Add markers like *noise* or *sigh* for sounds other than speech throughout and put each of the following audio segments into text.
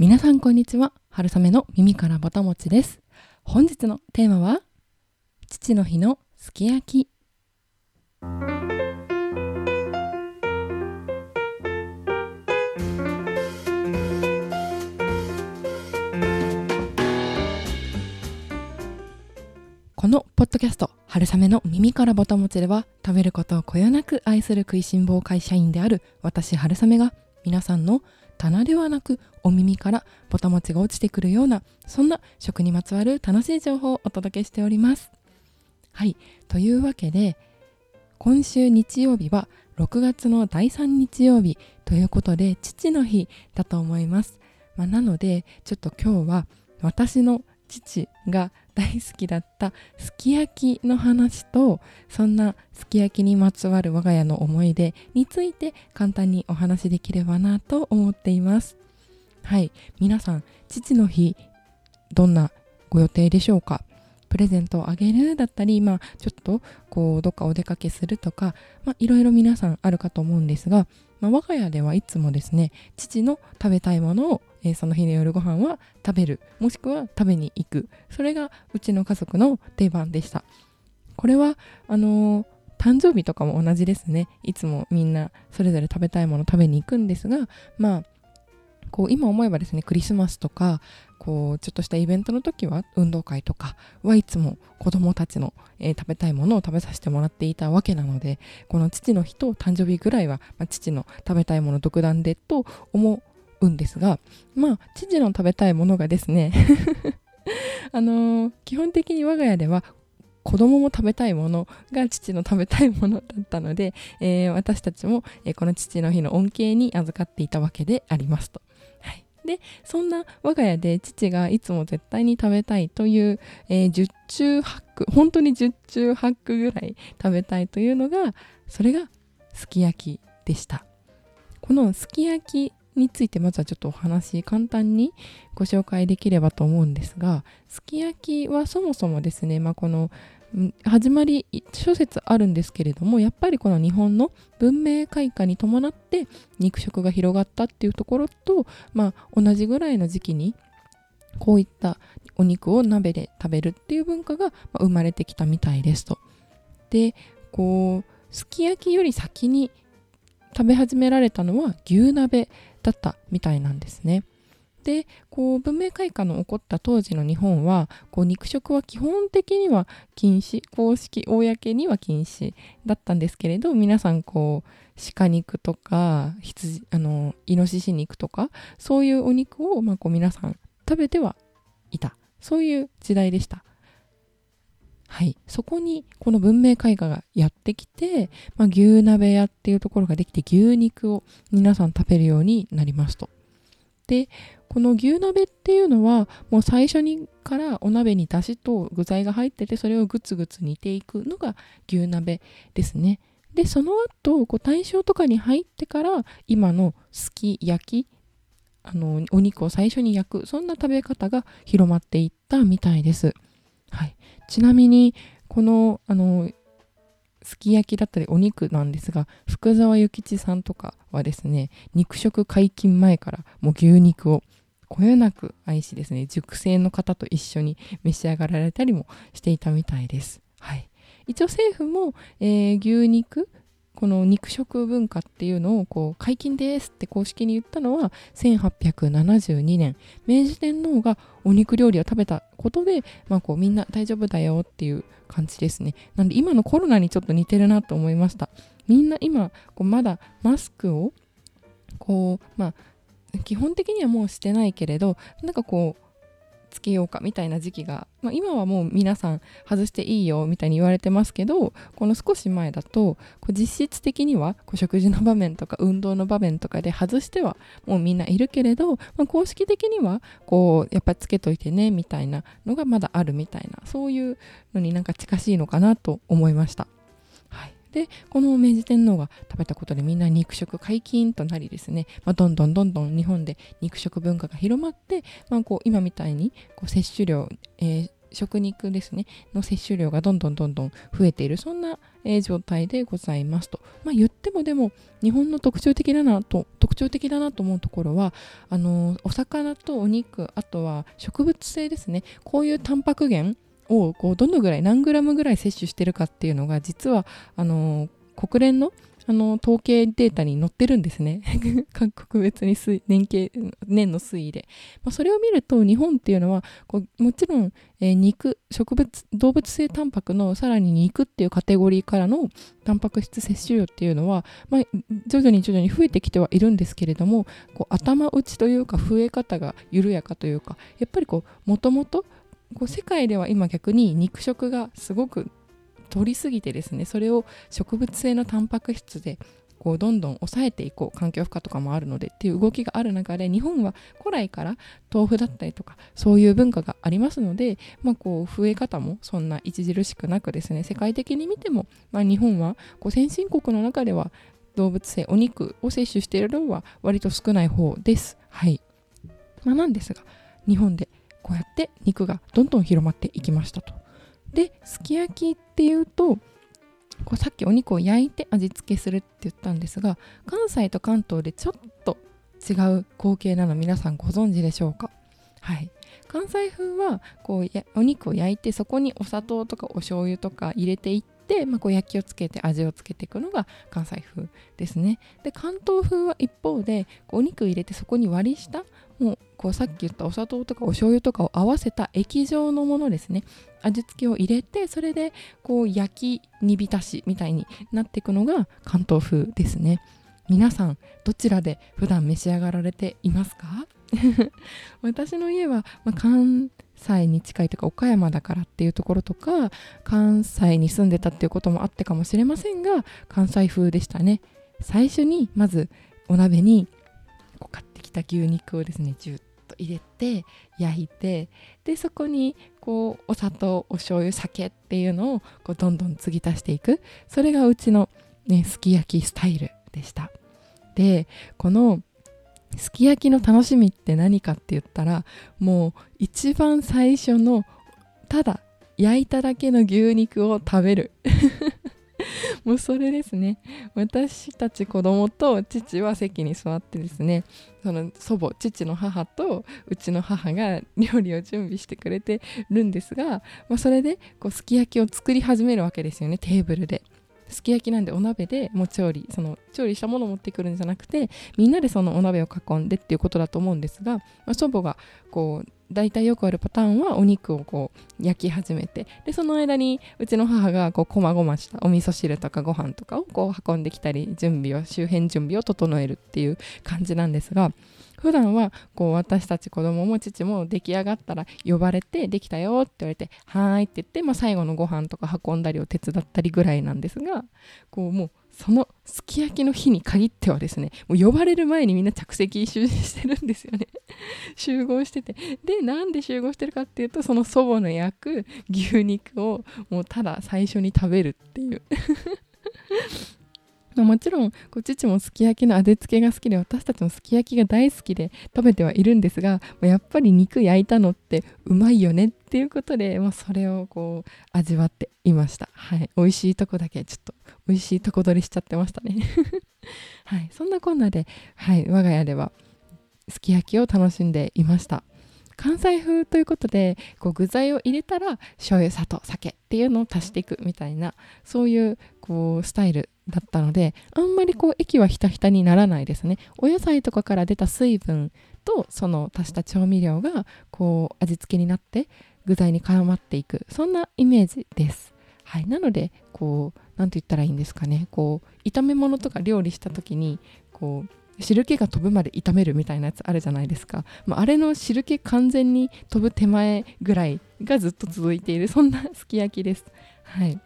皆さんこんにちは。春雨の耳からぼたもちです。本日のテーマは父の日のすき焼き。このポッドキャスト春雨の耳からぼたもちでは食べることをこよなく愛する食いしん坊会社員である私春雨が皆さんの棚ではなくお耳からぼたもちが落ちてくるようなそんな食にまつわる楽しい情報をお届けしております。はい。というわけで今週日曜日は6月の第3日曜日ということで父の日だと思います、まあ、なのでちょっと今日は私の父が大好きだったすき焼きの話とそんなすき焼きにまつわる我が家の思い出について簡単にお話しできればなと思っています。はい。皆さん父の日どんなご予定でしょうか？プレゼントをあげるだったり、まあ、ちょっとこうどっかお出かけするとか、まあ、いろいろ皆さんあるかと思うんですが、まあ、我が家ではいつもですね父の食べたいものをえー、その日の夜ご飯は食べるもしくは食べに行く。それがうちの家族の定番でした。これはあのー、誕生日とかも同じですね。いつもみんなそれぞれ食べたいもの食べに行くんですがまあこう今思えばですねクリスマスとかこうちょっとしたイベントの時は運動会とかはいつも子供たちの、えー、食べたいものを食べさせてもらっていたわけなのでこの父の日と誕生日ぐらいは、まあ、父の食べたいもの独断でと思うんですがまあ父の食べたいものがですね *laughs* あのー、基本的に我が家では子供も食べたいものが父の食べたいものだったので、えー、私たちも、えー、この父の日の恩恵に預かっていたわけでありますと。でそんな我が家で父がいつも絶対に食べたいという、えー、10中8句本当に10中8句ぐらい食べたいというのがそれがすき焼きでした。このすき焼きについてまずはちょっとお話簡単にご紹介できればと思うんですがすき焼きはそもそもですね、まあ、この始まり諸説あるんですけれどもやっぱりこの日本の文明開化に伴って肉食が広がったっていうところと、まあ、同じぐらいの時期にこういったお肉を鍋で食べるっていう文化が生まれてきたみたいですと。でこうすき焼きより先に食べ始められたのは牛鍋だったみたいなんですね。でこう文明開化の起こった当時の日本はこう肉食は基本的には禁止公式公には禁止だったんですけれど皆さんこう鹿肉とか羊あのイノシシ肉とかそういうお肉を、まあ、こう皆さん食べてはいたそういう時代でした。はい、そこにこの文明開化がやってきて、まあ、牛鍋屋っていうところができて牛肉を皆さん食べるようになりますと。でこの牛鍋っていうのはもう最初にからお鍋にだしと具材が入っててそれをグツグツ煮ていくのが牛鍋ですね。でその後こう大正とかに入ってから今のすき焼きあのお肉を最初に焼くそんな食べ方が広まっていったみたいです。はい、ちなみにこのあのすき焼きだったりお肉なんですが福沢諭吉さんとかはですね肉食解禁前からもう牛肉をこよなく愛しですね熟成の方と一緒に召し上がられたりもしていたみたいです。はい、一応政府も、えー、牛肉この肉食文化っていうのをこう解禁ですって公式に言ったのは1872年。明治天皇がお肉料理を食べたことで、まあ、こうみんな大丈夫だよっていう感じですね。なんで今のコロナにちょっと似てるなと思いました。みんな今こうまだマスクをこうまあ基本的にはもうしてないけれどなんかこうつけようかみたいな時期が、まあ、今はもう皆さん外していいよみたいに言われてますけどこの少し前だとこう実質的にはこう食事の場面とか運動の場面とかで外してはもうみんないるけれど、まあ、公式的にはこうやっぱつけといてねみたいなのがまだあるみたいなそういうのになんか近しいのかなと思いました。でこの明治天皇が食べたことでみんな肉食解禁となりですね、まあ、どんどんどんどん日本で肉食文化が広まって、まあ、こう今みたいにこう摂取量、えー、食肉ですね。の摂取量がどんどんどんどん増えているそんな、えー、状態でございますと、まあ、言ってもでも日本の特徴的だなと特徴的だなと思うところはあのー、お魚とお肉あとは植物性ですね。こういうタンパク源をこうどのぐらい何グラムぐらい摂取してるかっていうのが実はあの国連のあの統計データに載ってるんですね。*laughs* 各国別に年計年の推移で、まあ、それを見ると日本っていうのはこうもちろん、えー、肉植物動物性タンパクのさらに肉っていうカテゴリーからのタンパク質摂取量っていうのは、まあ、徐々に徐々に増えてきてはいるんですけれどもこう頭打ちというか増え方が緩やかというかやっぱりこうもともとこう世界では今逆に肉食がすごく取りすぎてですねそれを植物性のタンパク質でこうどんどん抑えていこう環境負荷とかもあるのでっていう動きがある中で日本は古来から豆腐だったりとかそういう文化がありますので、まあ、こう増え方もそんな著しくなくですね世界的に見ても、まあ、日本はこう先進国の中では動物性お肉を摂取している量は割と少ない方です。はい、まあ、なんですが日本でこうやって肉がどんどん広まっていきましたと。ですき焼きっていうとこうさっきお肉を焼いて味付けするって言ったんですが関西と関東でちょっと違う光景なの皆さんご存知でしょうか？はい。関西風はこうお肉を焼いてそこにお砂糖とかお醤油とか入れていって、まあ、こう焼きをつけて味をつけていくのが関西風ですね。で関東風は一方でこうお肉入れてそこに割り下もうこうさっき言ったお砂糖とかお醤油とかを合わせた液状のものですね。味付けを入れてそれでこう焼き煮浸しみたいになっていくのが関東風ですね。皆さんどちらで普段召し上がられていますか？*laughs* 私の家は、まあ、関西に近いとか岡山だからっていうところとか関西に住んでたっていうこともあってかもしれませんが関西風でしたね。最初にまずお鍋にこう買た牛肉をですねジュッと入れて焼いてでそこにこうお砂糖お醤油酒っていうのをこうどんどん継ぎ足していく。それがうちの、ね、すき焼きスタイルでした。でこのすき焼きの楽しみって何かって言ったらもう一番最初のただ焼いただけの牛肉を食べる。*laughs* もうそれですね私たち子供と父は席に座ってですねその祖母父の母とうちの母が料理を準備してくれてるんですが、まあ、それでこうすき焼きを作り始めるわけですよねテーブルで。すき焼きなんでお鍋でもう調理その調理したものを持ってくるんじゃなくてみんなでそのお鍋を囲んでっていうことだと思うんですが、まあ、祖母がこう大体よくあるパターンはお肉をこう焼き始めてでその間にうちの母がこうこまごましたお味噌汁とかご飯とかをこう運んできたり準備を周辺準備を整えるっていう感じなんですが普段はこう私たち子供も父も出来上がったら呼ばれてできたよって言われてはーいって言って、まあ、最後のご飯とか運んだりを手伝ったりぐらいなんですがこうもうそのすき焼きの日に限ってはですねもう呼ばれる前にみんな着席してるんですよね。*laughs* 集合してて。でなんで集合してるかっていうとその祖母の焼く牛肉をもうただ最初に食べるっていう。もちろんこ父もすき焼きの味付けが好きで私たちもすき焼きが大好きで食べてはいるんですがやっぱり肉焼いたのってうまいよねっていうことで、まあ、それをこう味わっていました。はい。美味しいとこだけちょっと美味しいとこ取りしちゃってましたね。*laughs* はい。そんなこんなで、はい、我が家ではすき焼きを楽しんでいました。関西風ということでこう具材を入れたら醤油砂糖酒っていうのを足していくみたいなそういうこうスタイルだったのであんまりこう液はひたひたにならないですね。お野菜とかから出た水分とその足した調味料がこう味付けになって具材に絡まっていくそんなイメージです。はい。なのでこう何て言ったらいいんですかね。こう炒め物とか料理した時にこう汁気が飛ぶまで炒めるみたいなやつあるじゃないですか、まあ、あれの汁気完全に飛ぶ手前ぐらいがずっと続いているそんなすき焼きです。はい。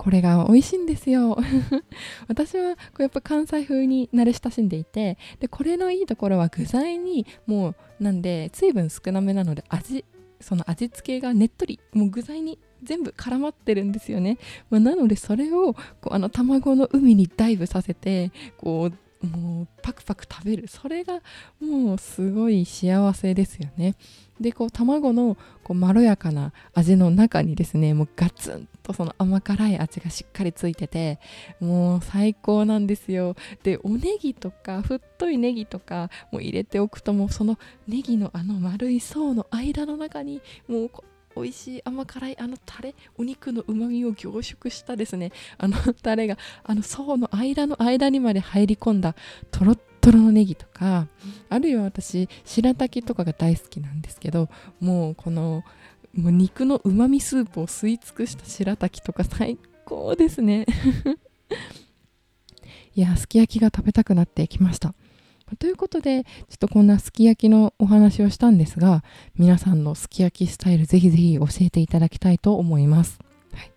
これが美味しいんですよ。*laughs* 私はこうやっぱ関西風に慣れ親しんでいてでこれのいいところは具材にもうなんで水分少なめなので味その味付けがねっとりもう具材に全部絡まってるんですよね、まあ、なのでそれをこうあの卵の海にダイブさせてこうもうパクパク食べる。それがもうすごい幸せですよね。でこう卵のこうまろやかな味の中にですねもうガツンとその甘辛い味がしっかりついててもう最高なんですよ。でおネギとか太いネギとかも入れておくともうそのネギのあの丸い層の間の中にもう美味しい甘辛いあのタレお肉のうまみを凝縮したですねあのタレがあの層の間の間にまで入り込んだとろっとろのネギとかあるいは私白滝とかが大好きなんですけどもうこのもう肉のうまみスープを吸い尽くした白滝とか最高ですね。*laughs* いやすき焼きが食べたくなってきました。ということでちょっとこんなすき焼きのお話をしたんですが皆さんのすき焼きスタイルぜひぜひ教えていただきたいと思います、はい、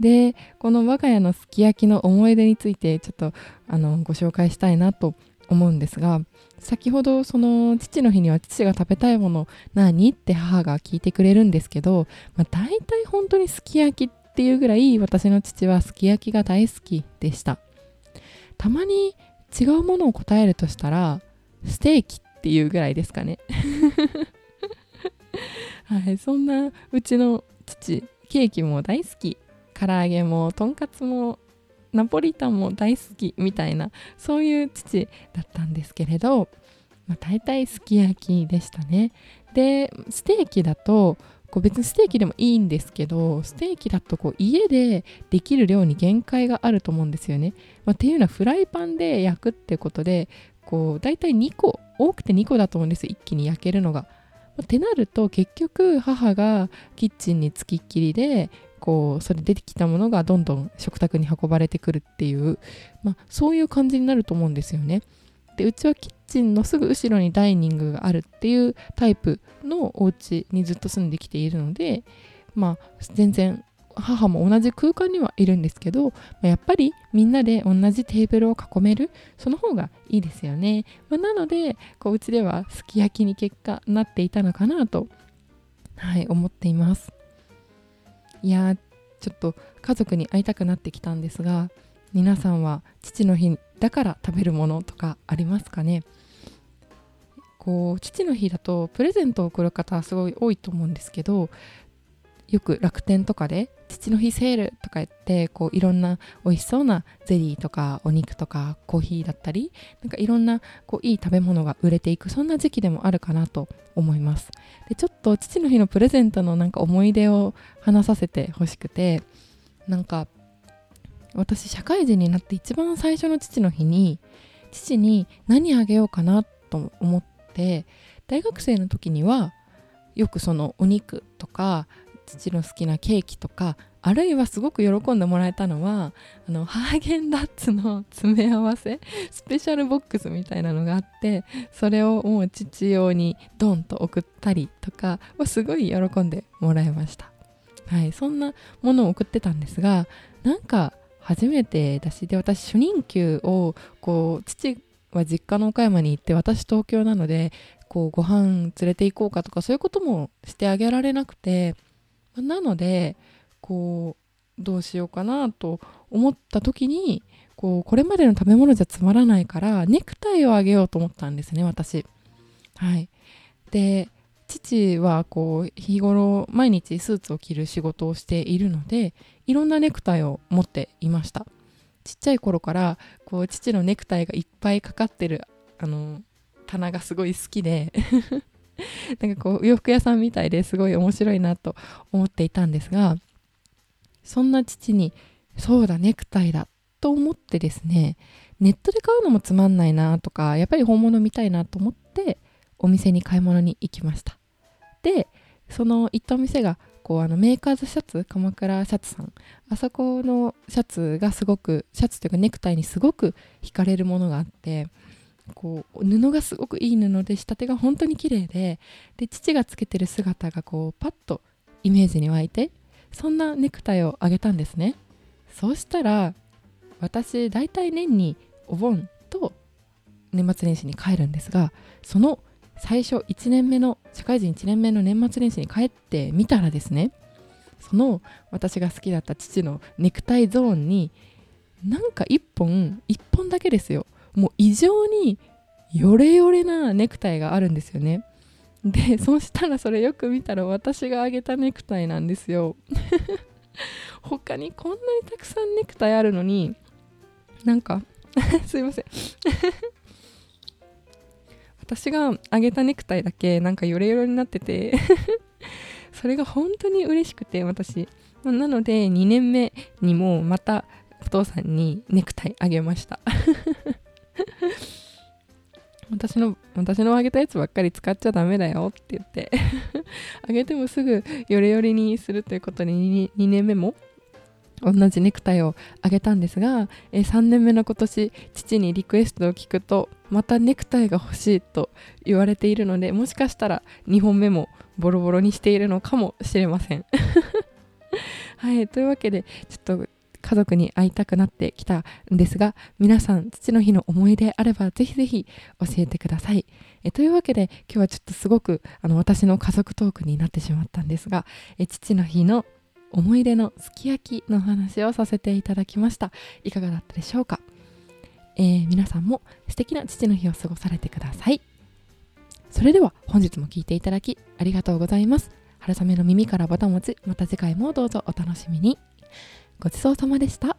でこの我が家のすき焼きの思い出についてちょっとあのご紹介したいなと思うんですが先ほどその父の日には父が食べたいもの何って母が聞いてくれるんですけど、まあ、大体本当にすき焼きっていうぐらい私の父はすき焼きが大好きでした。たまに違うものを答えるとしたらステーキっていうぐらいですかね。*laughs* はいそんなうちの父ケーキも大好き唐揚げもとんかつもナポリタンも大好きみたいなそういう父だったんですけれど、まあ、大体すき焼きでしたね。でステーキだとこう別にステーキでもいいんですけどステーキだとこう家でできる量に限界があると思うんですよね。まあ、っていうのはフライパンで焼くってことでこう大体2個多くて2個だと思うんです一気に焼けるのが。まあ、ってなると結局母がキッチンにつきっきりでこうそれ出てきたものがどんどん食卓に運ばれてくるっていう、まあ、そういう感じになると思うんですよね。でうちはキッチンのすぐ後ろにダイニングがあるっていうタイプのお家にずっと住んできているのでまあ全然母も同じ空間にはいるんですけど、やっぱりみんなで同じテーブルを囲めるその方がいいですよね、まあ、なのでこううちではすき焼きに結果なっていたのかなとはい思っています。いやちょっと家族に会いたくなってきたんですが皆さんは父の日だから食べるものとかありますかね？こう父の日だとプレゼントを贈る方すごい多いと思うんですけどよく楽天とかで父の日セールとか言ってこういろんな美味しそうなゼリーとかお肉とかコーヒーだったりなんかいろんなこういい食べ物が売れていくそんな時期でもあるかなと思います。でちょっと父の日のプレゼントのなんか思い出を話させてほしくてなんか私社会人になって一番最初の父の日に父に何あげようかなと思って大学生の時にはよくそのお肉とか父の好きなケーキとかあるいはすごく喜んでもらえたのはあのハーゲンダッツの *laughs* 詰め合わせスペシャルボックスみたいなのがあってそれをもう父用にドンと送ったりとかはすごい喜んでもらいました。はいそんなものを送ってたんですがなんか初めてだしで私初任給をこう父は実家の岡山に行って私東京なのでこうご飯連れて行こうかとかそういうこともしてあげられなくてなのでこうどうしようかなと思った時にこうこれまでの食べ物じゃつまらないからネクタイをあげようと思ったんですね私。はい、で父はこう日頃毎日スーツを着る仕事をしているのでいろんなネクタイを持っていました。ちっちゃい頃からこう父のネクタイがいっぱいかかってるあの棚がすごい好きで *laughs* なんかこう洋服屋さんみたいですごい面白いなと思っていたんですがそんな父にそうだネクタイだと思ってですねネットで買うのもつまんないなとかやっぱり本物見たいなと思ってお店に買い物に行きました。でその行ったお店がこうあのメーカーズシャツ鎌倉シャツさん。あそこのシャツがすごくシャツというかネクタイにすごく惹かれるものがあってこう布がすごくいい布で仕立てが本当に綺麗でで父がつけてる姿がこうパッとイメージに湧いてそんなネクタイをあげたんですね。そうしたら私大体年にお盆と年末年始に帰るんですがその最初1年目の社会人1年目の年末年始に帰ってみたらですねその私が好きだった父のネクタイゾーンになんか1本1本だけですよ。もう異常にヨレヨレなネクタイがあるんですよね。でそしたらそれよく見たら私があげたネクタイなんですよ。*laughs* 他にこんなにたくさんネクタイあるのになんか *laughs* すいません。私があげたネクタイだけなんかヨレヨレになってて *laughs* それが本当に嬉しくて私。なので2年目にもまたお父さんにネクタイあげました。*laughs* 私の私のあげたやつばっかり使っちゃダメだよって言って *laughs* あげてもすぐヨレヨレにするということで 2, 2年目も同じネクタイをあげたんですが、え3年目の今年父にリクエストを聞くとまたネクタイが欲しいと言われているのでもしかしたら2本目もボロボロにしているのかもしれません。*laughs* はいというわけでちょっと家族に会いたくなってきたんですが皆さん父の日の思い出あればぜひぜひ教えてください。えというわけで今日はちょっとすごくあの私の家族トークになってしまったんですがえ父の日の思い出のすき焼きの話をさせていただきました。いかがだったでしょうか、えー、皆さんも素敵な父の日を過ごされてください。それでは本日も聴いていただきありがとうございます。春雨の耳からボタン持ちまた次回もどうぞお楽しみに。ごちそうさまでした。